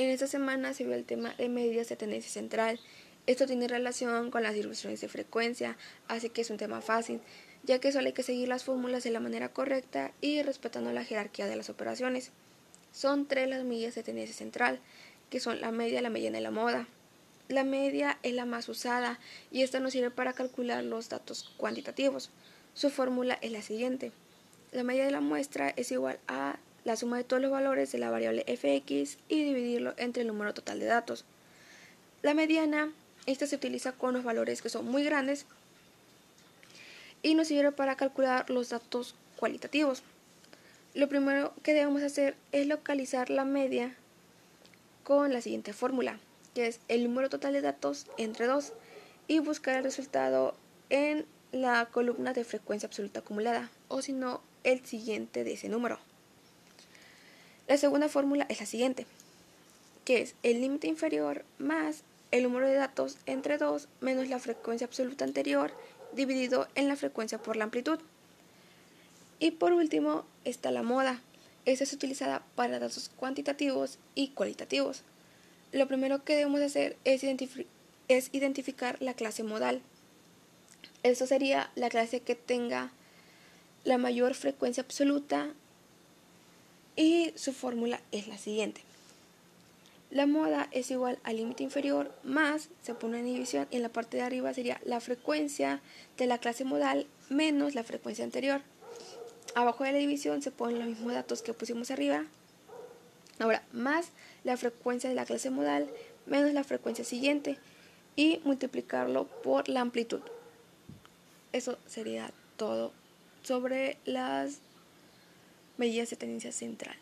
En esta semana se vio el tema de medidas de tendencia central. Esto tiene relación con las distribuciones de frecuencia, así que es un tema fácil, ya que solo hay que seguir las fórmulas de la manera correcta y respetando la jerarquía de las operaciones. Son tres las medidas de tendencia central, que son la media, la mediana y la moda. La media es la más usada y esta nos sirve para calcular los datos cuantitativos. Su fórmula es la siguiente. La media de la muestra es igual a la suma de todos los valores de la variable fx y dividirlo entre el número total de datos. La mediana, esta se utiliza con los valores que son muy grandes y nos sirve para calcular los datos cualitativos. Lo primero que debemos hacer es localizar la media con la siguiente fórmula, que es el número total de datos entre 2 y buscar el resultado en la columna de frecuencia absoluta acumulada o si no el siguiente de ese número. La segunda fórmula es la siguiente, que es el límite inferior más el número de datos entre 2 menos la frecuencia absoluta anterior dividido en la frecuencia por la amplitud. Y por último está la moda. Esta es utilizada para datos cuantitativos y cualitativos. Lo primero que debemos hacer es, es identificar la clase modal. Esto sería la clase que tenga la mayor frecuencia absoluta y su fórmula es la siguiente. La moda es igual al límite inferior más, se pone en división y en la parte de arriba sería la frecuencia de la clase modal menos la frecuencia anterior. Abajo de la división se ponen los mismos datos que pusimos arriba. Ahora, más la frecuencia de la clase modal menos la frecuencia siguiente y multiplicarlo por la amplitud. Eso sería todo sobre las medidas de tendencia central.